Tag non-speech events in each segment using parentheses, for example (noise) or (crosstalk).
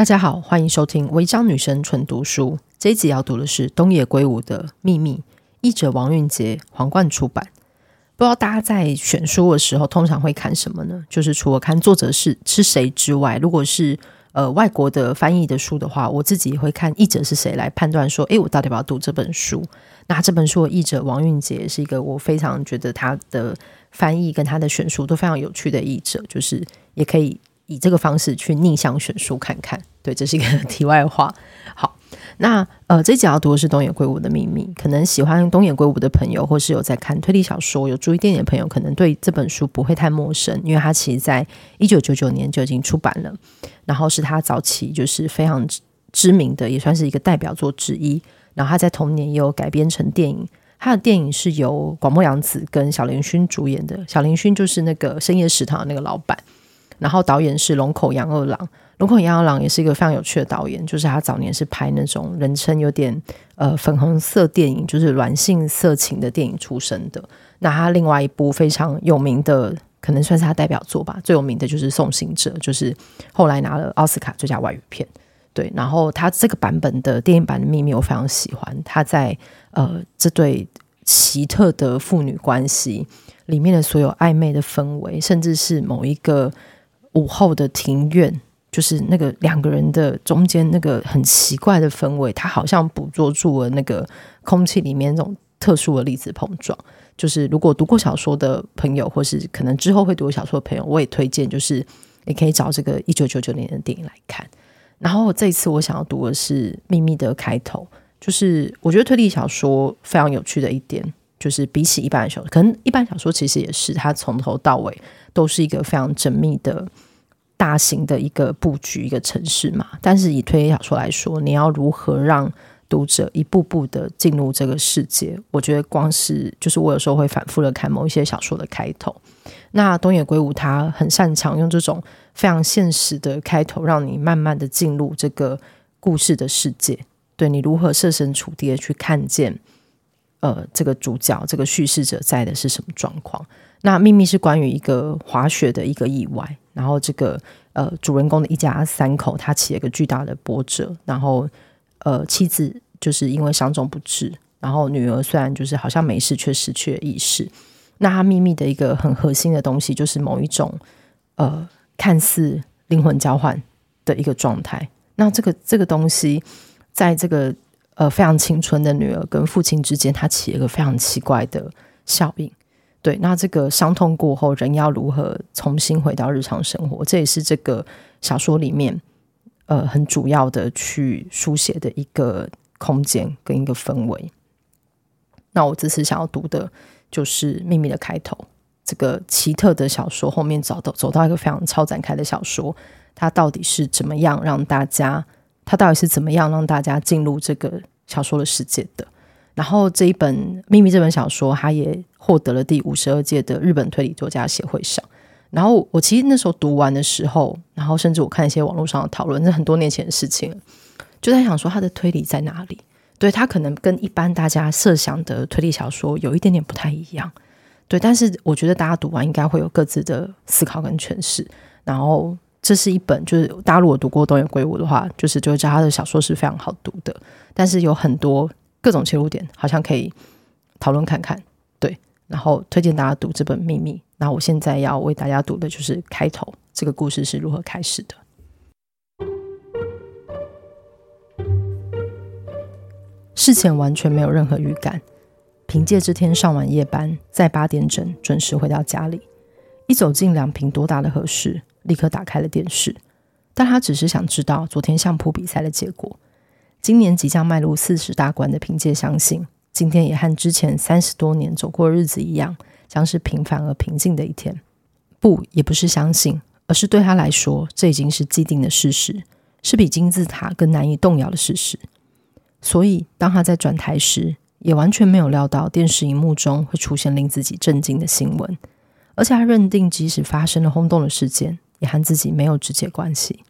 大家好，欢迎收听《违章女生纯读书》。这一集要读的是东野圭吾的《秘密》，译者王韵杰，皇冠出版。不知道大家在选书的时候，通常会看什么呢？就是除了看作者是是谁之外，如果是呃外国的翻译的书的话，我自己也会看译者是谁来判断说，诶，我到底要不要读这本书？那这本书的译者王韵杰是一个我非常觉得他的翻译跟他的选书都非常有趣的译者，就是也可以。以这个方式去逆向选书看看，对，这是一个 (laughs) 题外话。好，那呃，这集要读的是东野圭吾的秘密。可能喜欢东野圭吾的朋友，或是有在看推理小说、有注意电影的朋友，可能对这本书不会太陌生，因为它其实在一九九九年就已经出版了，然后是他早期就是非常知名的，也算是一个代表作之一。然后他在同年也有改编成电影，他的电影是由广末凉子跟小林薰主演的，小林薰就是那个深夜食堂的那个老板。然后导演是龙口洋二郎，龙口洋二郎也是一个非常有趣的导演，就是他早年是拍那种人称有点呃粉红色电影，就是软性色情的电影出身的。那他另外一部非常有名的，可能算是他代表作吧，最有名的就是《送行者》，就是后来拿了奥斯卡最佳外语片。对，然后他这个版本的电影版的秘密我非常喜欢，他在呃这对奇特的父女关系里面的所有暧昧的氛围，甚至是某一个。午后的庭院，就是那个两个人的中间那个很奇怪的氛围，他好像捕捉住了那个空气里面那种特殊的粒子碰撞。就是如果读过小说的朋友，或是可能之后会读小说的朋友，我也推荐，就是你可以找这个一九九九年的电影来看。然后这一次我想要读的是《秘密》的开头，就是我觉得推理小说非常有趣的一点，就是比起一般的小说，可能一般小说其实也是，它从头到尾。都是一个非常缜密的大型的一个布局，一个城市嘛。但是以推理小说来说，你要如何让读者一步步的进入这个世界？我觉得光是就是我有时候会反复的看某一些小说的开头。那东野圭吾他很擅长用这种非常现实的开头，让你慢慢的进入这个故事的世界。对，你如何设身处地的去看见，呃，这个主角这个叙事者在的是什么状况？那秘密是关于一个滑雪的一个意外，然后这个呃主人公的一家三口他起了一个巨大的波折，然后呃妻子就是因为伤重不治，然后女儿虽然就是好像没事，却失去了意识。那他秘密的一个很核心的东西就是某一种呃看似灵魂交换的一个状态。那这个这个东西在这个呃非常青春的女儿跟父亲之间，它起了一个非常奇怪的效应。对，那这个伤痛过后，人要如何重新回到日常生活？这也是这个小说里面呃很主要的去书写的一个空间跟一个氛围。那我这次想要读的就是《秘密》的开头，这个奇特的小说后面走到走到一个非常超展开的小说，它到底是怎么样让大家？它到底是怎么样让大家进入这个小说的世界的？然后这一本《秘密》这本小说，它也获得了第五十二届的日本推理作家协会赏。然后我其实那时候读完的时候，然后甚至我看一些网络上的讨论，那很多年前的事情，就在想说它的推理在哪里？对，它可能跟一般大家设想的推理小说有一点点不太一样。对，但是我觉得大家读完应该会有各自的思考跟诠释。然后这是一本，就是大家如果读过东野圭吾的话，就是就知道他的小说是非常好读的。但是有很多。各种切入点好像可以讨论看看。对然后推荐大家读这本秘密那我现在要为大家读的就是开头这个故事是如何开始的。事前完全没有任何预感凭借这天上完夜班在八点整准时回到家里一走进两平多大的合适立刻打开了电视。但他只是想知道昨天相扑比赛的结果。今年即将迈入四十大关的凭借相信，今天也和之前三十多年走过日子一样，将是平凡而平静的一天。不，也不是相信，而是对他来说，这已经是既定的事实，是比金字塔更难以动摇的事实。所以，当他在转台时，也完全没有料到电视荧幕中会出现令自己震惊的新闻，而且他认定，即使发生了轰动的事件，也和自己没有直接关系。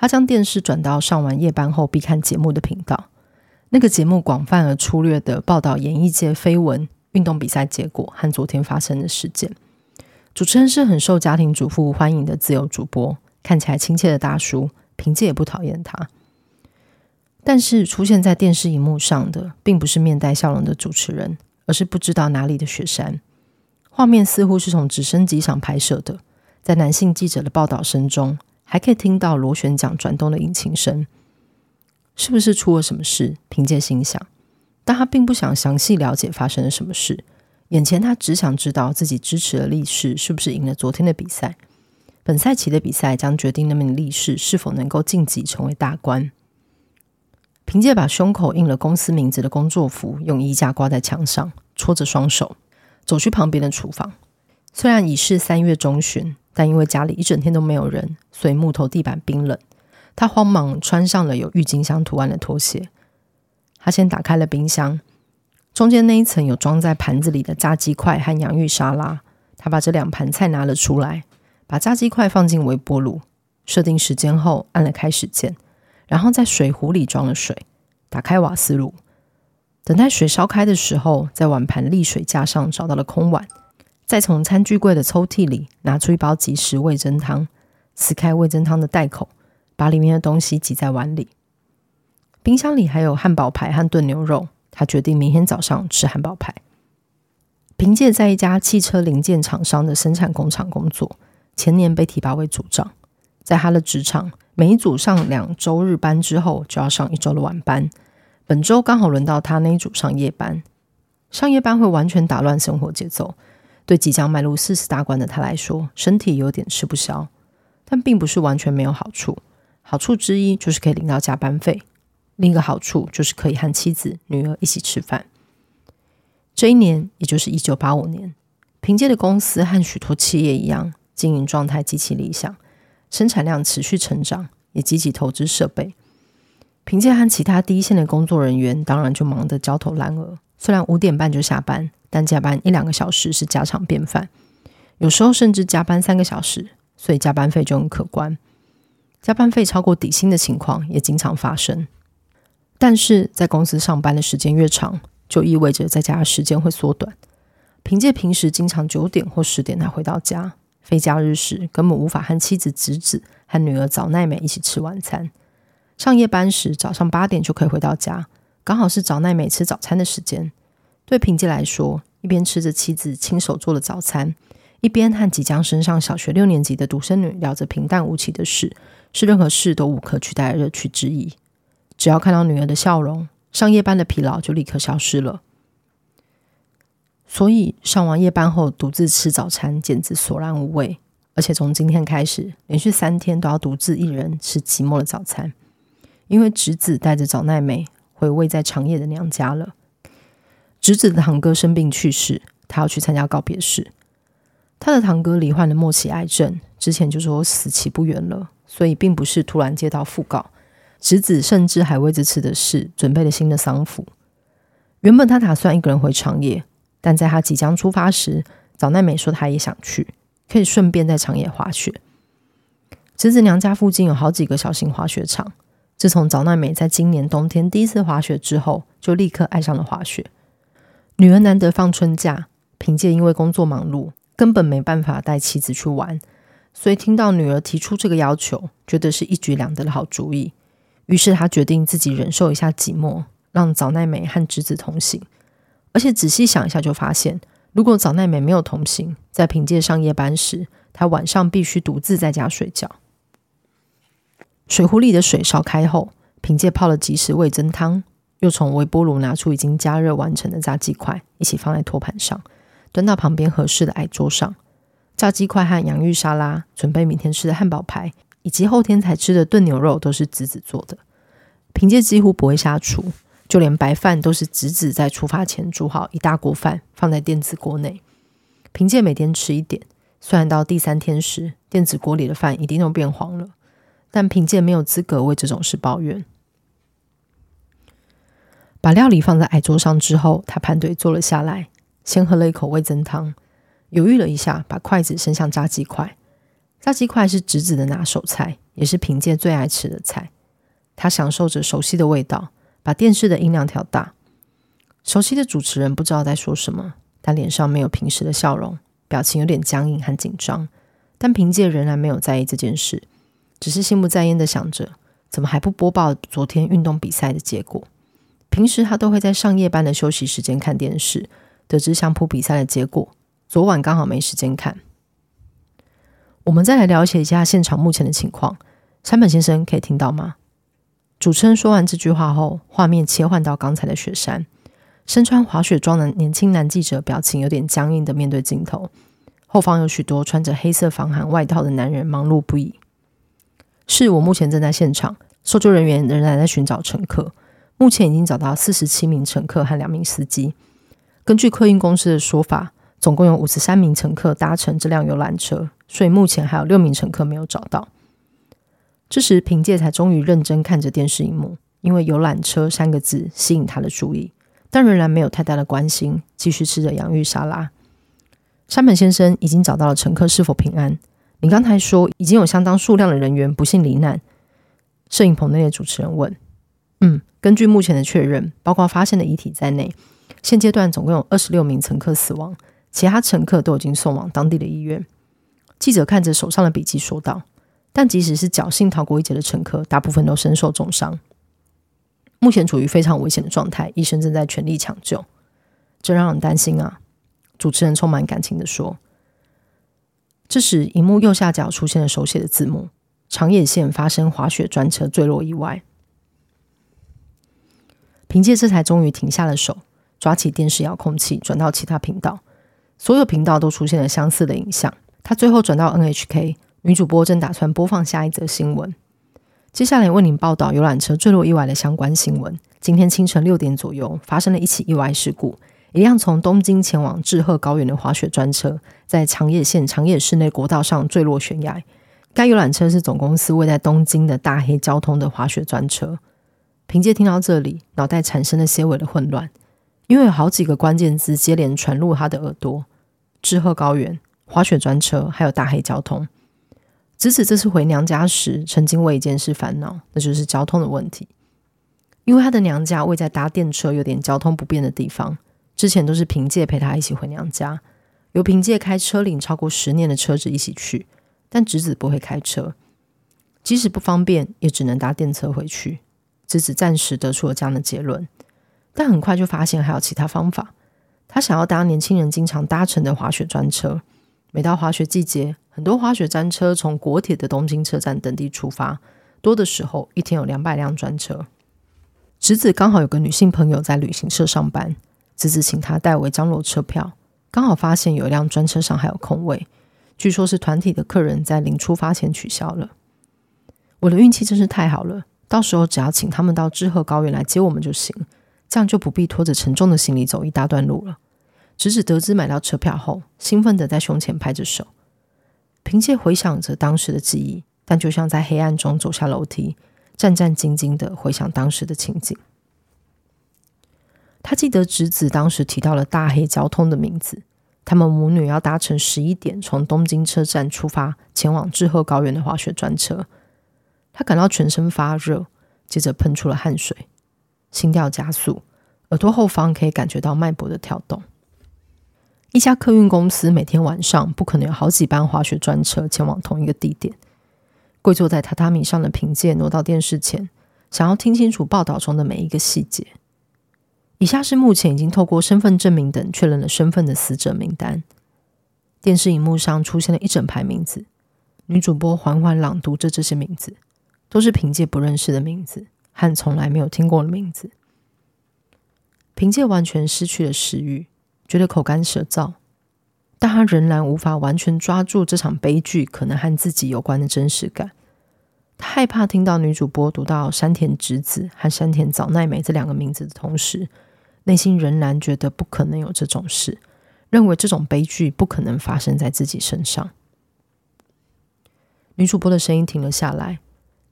他将电视转到上完夜班后必看节目的频道。那个节目广泛而粗略地报道演艺界绯闻、运动比赛结果和昨天发生的事件。主持人是很受家庭主妇欢迎的自由主播，看起来亲切的大叔，凭借也不讨厌他。但是出现在电视荧幕上的，并不是面带笑容的主持人，而是不知道哪里的雪山。画面似乎是从直升机上拍摄的，在男性记者的报道声中。还可以听到螺旋桨转动的引擎声，是不是出了什么事？凭借心想，但他并不想详细了解发生了什么事。眼前他只想知道自己支持的力士是不是赢了昨天的比赛。本赛期的比赛将决定那名力士是否能够晋级成为大官。凭借把胸口印了公司名字的工作服用衣架挂在墙上，搓着双手走去旁边的厨房。虽然已是三月中旬。但因为家里一整天都没有人，所以木头地板冰冷。他慌忙穿上了有郁金香图案的拖鞋。他先打开了冰箱，中间那一层有装在盘子里的炸鸡块和洋芋沙拉。他把这两盘菜拿了出来，把炸鸡块放进微波炉，设定时间后按了开始键，然后在水壶里装了水，打开瓦斯炉，等待水烧开的时候，在碗盘沥水架上找到了空碗。再从餐具柜的抽屉里拿出一包即食味噌汤，撕开味噌汤的袋口，把里面的东西挤在碗里。冰箱里还有汉堡排和炖牛肉，他决定明天早上吃汉堡排。凭借在一家汽车零件厂商的生产工厂工作，前年被提拔为组长。在他的职场，每一组上两周日班之后，就要上一周的晚班。本周刚好轮到他那一组上夜班，上夜班会完全打乱生活节奏。对即将迈入四十大关的他来说，身体有点吃不消，但并不是完全没有好处。好处之一就是可以领到加班费，另一个好处就是可以和妻子、女儿一起吃饭。这一年，也就是一九八五年，凭借的公司和许多企业一样，经营状态极其理想，生产量持续成长，也积极投资设备。凭借和其他第一线的工作人员，当然就忙得焦头烂额。虽然五点半就下班。但加班一两个小时是家常便饭，有时候甚至加班三个小时，所以加班费就很可观。加班费超过底薪的情况也经常发生。但是在公司上班的时间越长，就意味着在家的时间会缩短。凭借平时经常九点或十点才回到家，非假日时根本无法和妻子、侄子和女儿早奈美一起吃晚餐。上夜班时早上八点就可以回到家，刚好是早奈美吃早餐的时间。对凭借来说，一边吃着妻子亲手做的早餐，一边和即将升上小学六年级的独生女聊着平淡无奇的事，是任何事都无可取代的乐趣之一。只要看到女儿的笑容，上夜班的疲劳就立刻消失了。所以上完夜班后独自吃早餐简直索然无味，而且从今天开始，连续三天都要独自一人吃寂寞的早餐，因为侄子带着早奈美回位在长野的娘家了。侄子的堂哥生病去世，他要去参加告别式。他的堂哥罹患了末期癌症，之前就说死期不远了，所以并不是突然接到讣告。侄子甚至还为这次的事准备了新的丧服。原本他打算一个人回长野，但在他即将出发时，早奈美说他也想去，可以顺便在长野滑雪。侄子娘家附近有好几个小型滑雪场。自从早奈美在今年冬天第一次滑雪之后，就立刻爱上了滑雪。女儿难得放春假，凭借因为工作忙碌，根本没办法带妻子去玩，所以听到女儿提出这个要求，觉得是一举两得的好主意。于是他决定自己忍受一下寂寞，让早奈美和侄子同行。而且仔细想一下，就发现如果早奈美没有同行，在凭借上夜班时，她晚上必须独自在家睡觉。水壶里的水烧开后，凭借泡了即食味噌汤。又从微波炉拿出已经加热完成的炸鸡块，一起放在托盘上，端到旁边合适的矮桌上。炸鸡块和洋芋沙拉，准备明天吃的汉堡排，以及后天才吃的炖牛肉，都是子子做的。凭借几乎不会下厨，就连白饭都是子子在出发前煮好一大锅饭，放在电子锅内。凭借每天吃一点，虽然到第三天时，电子锅里的饭一定都变黄了，但凭借没有资格为这种事抱怨。把料理放在矮桌上之后，他盘腿坐了下来，先喝了一口味噌汤，犹豫了一下，把筷子伸向炸鸡块。炸鸡块是侄子的拿手菜，也是凭借最爱吃的菜。他享受着熟悉的味道，把电视的音量调大。熟悉的主持人不知道在说什么，但脸上没有平时的笑容，表情有点僵硬和紧张。但凭借仍然没有在意这件事，只是心不在焉的想着，怎么还不播报昨天运动比赛的结果？平时他都会在上夜班的休息时间看电视，得知相扑比赛的结果。昨晚刚好没时间看。我们再来了解一下现场目前的情况。山本先生可以听到吗？主持人说完这句话后，画面切换到刚才的雪山，身穿滑雪装的年轻男记者表情有点僵硬的面对镜头，后方有许多穿着黑色防寒外套的男人忙碌不已。是我目前正在现场，搜救人员仍然在寻找乘客。目前已经找到四十七名乘客和两名司机。根据客运公司的说法，总共有五十三名乘客搭乘这辆游览车，所以目前还有六名乘客没有找到。这时，凭借才终于认真看着电视荧幕，因为“游览车”三个字吸引他的注意，但仍然没有太大的关心，继续吃着洋芋沙拉。山本先生已经找到了乘客是否平安？你刚才说已经有相当数量的人员不幸罹难。摄影棚内的主持人问：“嗯。”根据目前的确认，包括发现的遗体在内，现阶段总共有二十六名乘客死亡，其他乘客都已经送往当地的医院。记者看着手上的笔记说道：“但即使是侥幸逃过一劫的乘客，大部分都身受重伤，目前处于非常危险的状态，医生正在全力抢救。这让人担心啊！”主持人充满感情的说。这时，荧幕右下角出现了手写的字幕：“长野县发生滑雪专车坠落意外。”凭借这才终于停下了手，抓起电视遥控器转到其他频道，所有频道都出现了相似的影像。他最后转到 NHK，女主播正打算播放下一则新闻。接下来为您报道游览车坠落意外的相关新闻。今天清晨六点左右，发生了一起意外事故，一辆从东京前往志贺高原的滑雪专车，在长野县长野市内国道上坠落悬崖。该游览车是总公司位在东京的大黑交通的滑雪专车。凭借听到这里，脑袋产生了些微的混乱，因为有好几个关键字接连传入他的耳朵：志贺高原、滑雪专车，还有大黑交通。直子这次回娘家时，曾经为一件事烦恼，那就是交通的问题。因为他的娘家位在搭电车有点交通不便的地方，之前都是凭借陪他一起回娘家，由凭借开车龄超过十年的车子一起去，但直子不会开车，即使不方便，也只能搭电车回去。直子暂时得出了这样的结论，但很快就发现还有其他方法。他想要搭年轻人经常搭乘的滑雪专车。每到滑雪季节，很多滑雪专车从国铁的东京车站等地出发，多的时候一天有两百辆专车。直子刚好有个女性朋友在旅行社上班，直子请她代为张罗车票，刚好发现有一辆专车上还有空位，据说是团体的客人在临出发前取消了。我的运气真是太好了。到时候只要请他们到志贺高原来接我们就行，这样就不必拖着沉重的行李走一大段路了。直子得知买到车票后，兴奋地在胸前拍着手，凭借回想着当时的记忆，但就像在黑暗中走下楼梯，战战兢兢地回想当时的情景。他记得直子当时提到了大黑交通的名字，他们母女要搭乘十一点从东京车站出发前往志贺高原的滑雪专车。他感到全身发热，接着喷出了汗水，心跳加速，耳朵后方可以感觉到脉搏的跳动。一家客运公司每天晚上不可能有好几班滑雪专车前往同一个地点。跪坐在榻榻米上的凭借挪到电视前，想要听清楚报道中的每一个细节。以下是目前已经透过身份证明等确认了身份的死者名单。电视荧幕上出现了一整排名字，女主播缓缓朗读着这些名字。都是凭借不认识的名字和从来没有听过的名字。凭借完全失去了食欲，觉得口干舌燥，但他仍然无法完全抓住这场悲剧可能和自己有关的真实感。他害怕听到女主播读到山田直子和山田早奈美这两个名字的同时，内心仍然觉得不可能有这种事，认为这种悲剧不可能发生在自己身上。女主播的声音停了下来，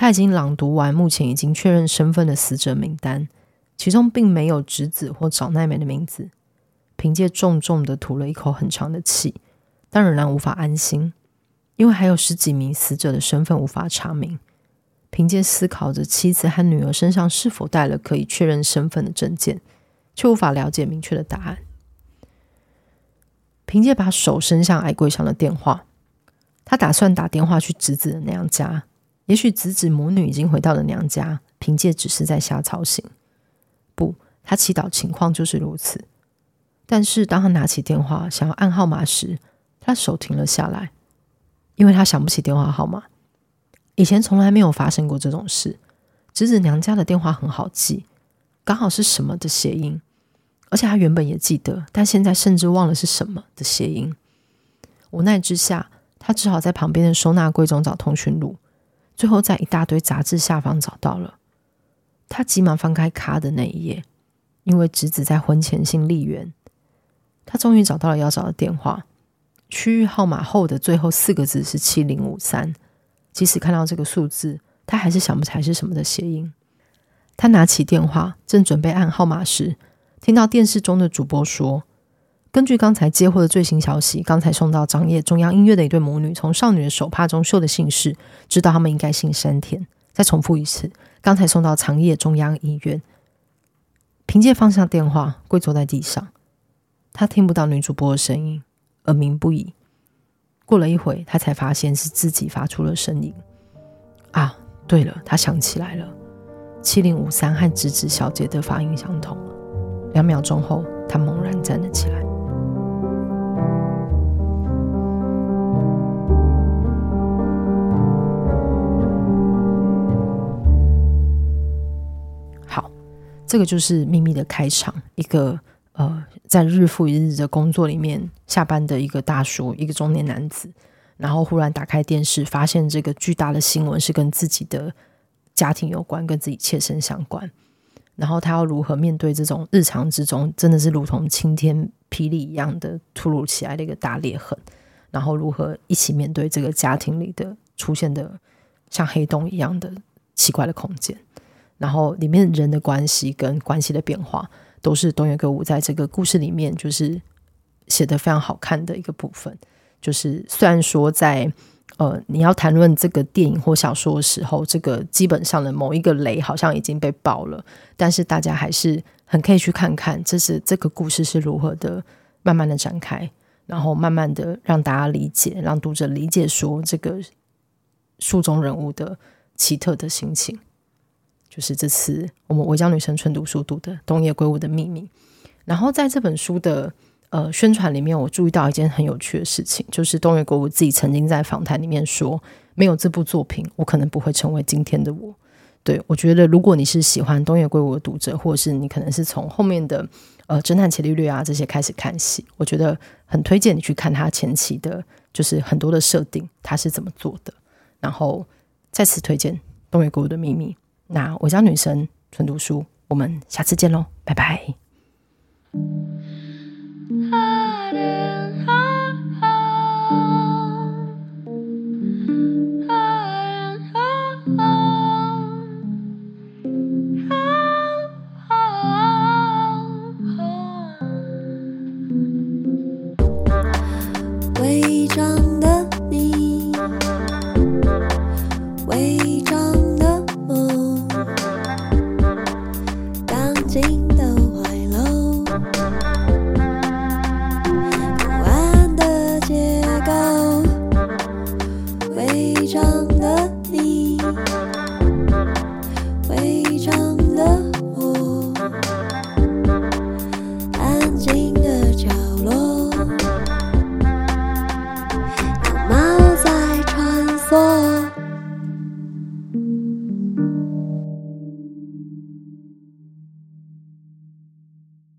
他已经朗读完目前已经确认身份的死者名单。其中并没有直子或早奈美的名字。凭借重重的吐了一口很长的气，但仍然无法安心，因为还有十几名死者的身份无法查明。凭借思考着妻子和女儿身上是否带了可以确认身份的证件，却无法了解明确的答案。凭借把手伸向矮柜上的电话，他打算打电话去侄子的娘家。也许直子母女已经回到了娘家，凭借只是在瞎操心。不，他祈祷情况就是如此。但是当他拿起电话想要按号码时，他手停了下来，因为他想不起电话号码。以前从来没有发生过这种事。直子娘家的电话很好记，刚好是什么的谐音，而且他原本也记得，但现在甚至忘了是什么的谐音。无奈之下，他只好在旁边的收纳柜中找通讯录，最后在一大堆杂志下方找到了。他急忙翻开卡的那一页，因为侄子在婚前姓丽媛。他终于找到了要找的电话，区域号码后的最后四个字是七零五三。即使看到这个数字，他还是想不起来是什么的谐音。他拿起电话，正准备按号码时，听到电视中的主播说：“根据刚才接获的最新消息，刚才送到长野中央医院的一对母女，从少女的手帕中嗅的姓氏，知道他们应该姓山田。”再重复一次。刚才送到长叶中央医院，凭借放下电话，跪坐在地上。他听不到女主播的声音，耳鸣不已。过了一会，他才发现是自己发出了声音。啊，对了，他想起来了，七零五三和直子小姐的发音相同。两秒钟后，他猛然站了起来。这个就是秘密的开场，一个呃，在日复一日的工作里面下班的一个大叔，一个中年男子，然后忽然打开电视，发现这个巨大的新闻是跟自己的家庭有关，跟自己切身相关，然后他要如何面对这种日常之中真的是如同晴天霹雳一样的突如其来的一个大裂痕，然后如何一起面对这个家庭里的出现的像黑洞一样的奇怪的空间。然后里面人的关系跟关系的变化，都是东野圭吾在这个故事里面就是写得非常好看的一个部分。就是虽然说在呃你要谈论这个电影或小说的时候，这个基本上的某一个雷好像已经被爆了，但是大家还是很可以去看看，这是这个故事是如何的慢慢的展开，然后慢慢的让大家理解，让读者理解说这个书中人物的奇特的心情。就是这次我们维江女生纯读书读的东野圭吾的秘密，然后在这本书的呃宣传里面，我注意到一件很有趣的事情，就是东野圭吾自己曾经在访谈里面说，没有这部作品，我可能不会成为今天的我。对，我觉得，如果你是喜欢东野圭吾的读者，或者是你可能是从后面的呃侦探伽利略啊这些开始看戏，我觉得很推荐你去看他前期的，就是很多的设定，他是怎么做的。然后再次推荐东野圭吾的秘密。那我叫女神纯读书，我们下次见喽，拜拜。违章的你，